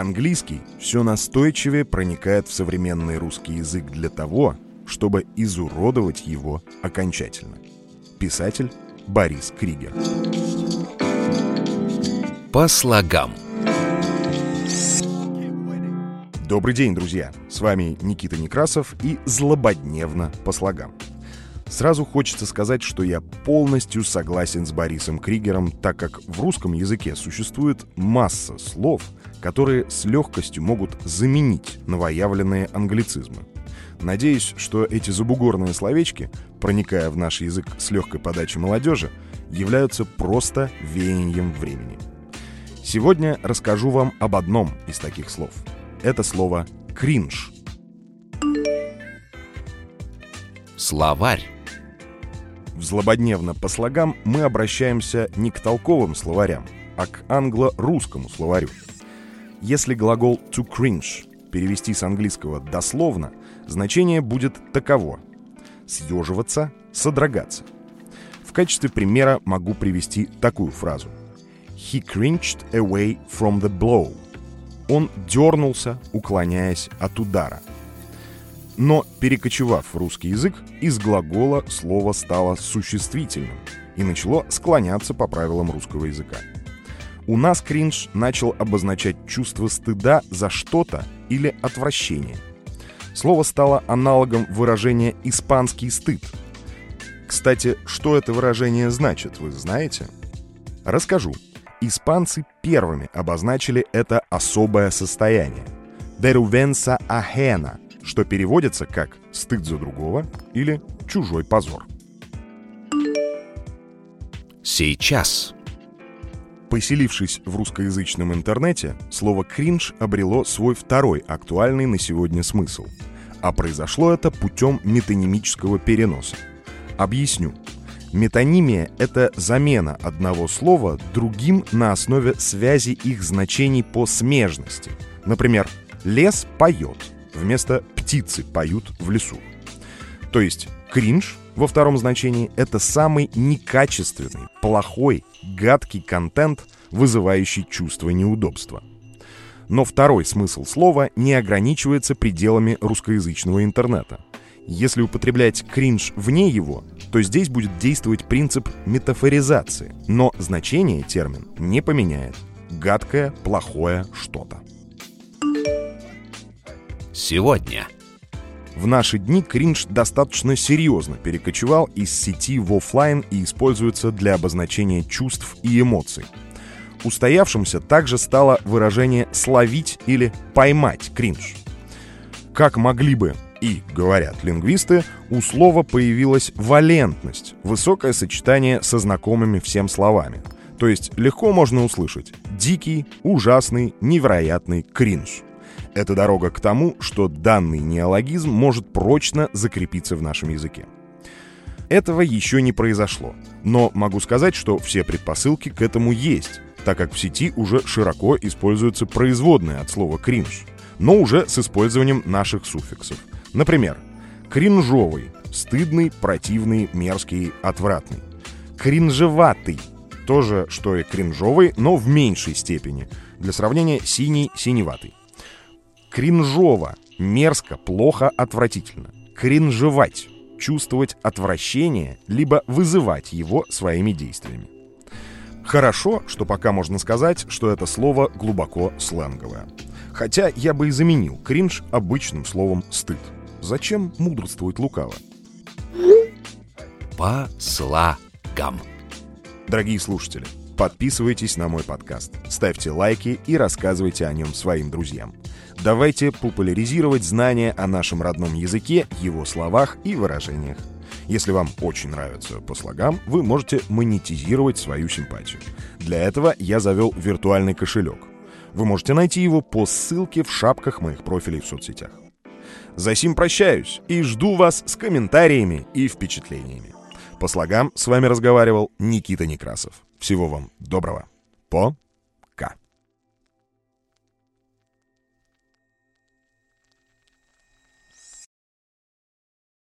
Английский все настойчивее проникает в современный русский язык для того, чтобы изуродовать его окончательно. Писатель Борис Кригер. По слогам. Добрый день, друзья! С вами Никита Некрасов и «Злободневно по слогам». Сразу хочется сказать, что я полностью согласен с Борисом Кригером, так как в русском языке существует масса слов, которые с легкостью могут заменить новоявленные англицизмы. Надеюсь, что эти забугорные словечки, проникая в наш язык с легкой подачей молодежи, являются просто веянием времени. Сегодня расскажу вам об одном из таких слов. Это слово «кринж». Словарь. В злободневно по слогам мы обращаемся не к толковым словарям, а к англо-русскому словарю. Если глагол to cringe перевести с английского дословно, значение будет таково – съеживаться, содрогаться. В качестве примера могу привести такую фразу. He cringed away from the blow. Он дернулся, уклоняясь от удара – но, перекочевав в русский язык, из глагола слово стало существительным и начало склоняться по правилам русского языка. У нас кринж начал обозначать чувство стыда за что-то или отвращение. Слово стало аналогом выражения «испанский стыд». Кстати, что это выражение значит, вы знаете? Расскажу. Испанцы первыми обозначили это особое состояние. «Vergüenza ajena» что переводится как «стыд за другого» или «чужой позор». Сейчас. Поселившись в русскоязычном интернете, слово «кринж» обрело свой второй актуальный на сегодня смысл. А произошло это путем метонимического переноса. Объясню. Метонимия — это замена одного слова другим на основе связи их значений по смежности. Например, «лес поет», вместо «птицы поют в лесу». То есть кринж во втором значении — это самый некачественный, плохой, гадкий контент, вызывающий чувство неудобства. Но второй смысл слова не ограничивается пределами русскоязычного интернета. Если употреблять кринж вне его, то здесь будет действовать принцип метафоризации, но значение термин не поменяет. Гадкое, плохое что-то сегодня. В наши дни кринж достаточно серьезно перекочевал из сети в офлайн и используется для обозначения чувств и эмоций. Устоявшимся также стало выражение «словить» или «поймать кринж». Как могли бы и, говорят лингвисты, у слова появилась валентность, высокое сочетание со знакомыми всем словами. То есть легко можно услышать «дикий», «ужасный», «невероятный кринж». Это дорога к тому, что данный неологизм может прочно закрепиться в нашем языке. Этого еще не произошло, но могу сказать, что все предпосылки к этому есть, так как в сети уже широко используются производные от слова «кринж», но уже с использованием наших суффиксов. Например, кринжовый – стыдный, противный, мерзкий, отвратный. Кринжеватый – тоже, что и кринжовый, но в меньшей степени. Для сравнения, синий – синеватый. Кринжово. Мерзко, плохо, отвратительно. Кринжевать. Чувствовать отвращение, либо вызывать его своими действиями. Хорошо, что пока можно сказать, что это слово глубоко сленговое. Хотя я бы и заменил кринж обычным словом «стыд». Зачем мудрствовать лукаво? По слогам. Дорогие слушатели, подписывайтесь на мой подкаст, ставьте лайки и рассказывайте о нем своим друзьям. Давайте популяризировать знания о нашем родном языке, его словах и выражениях. Если вам очень нравится по слогам, вы можете монетизировать свою симпатию. Для этого я завел виртуальный кошелек. Вы можете найти его по ссылке в шапках моих профилей в соцсетях. За сим прощаюсь и жду вас с комментариями и впечатлениями. По слогам с вами разговаривал Никита Некрасов. Всего вам доброго. По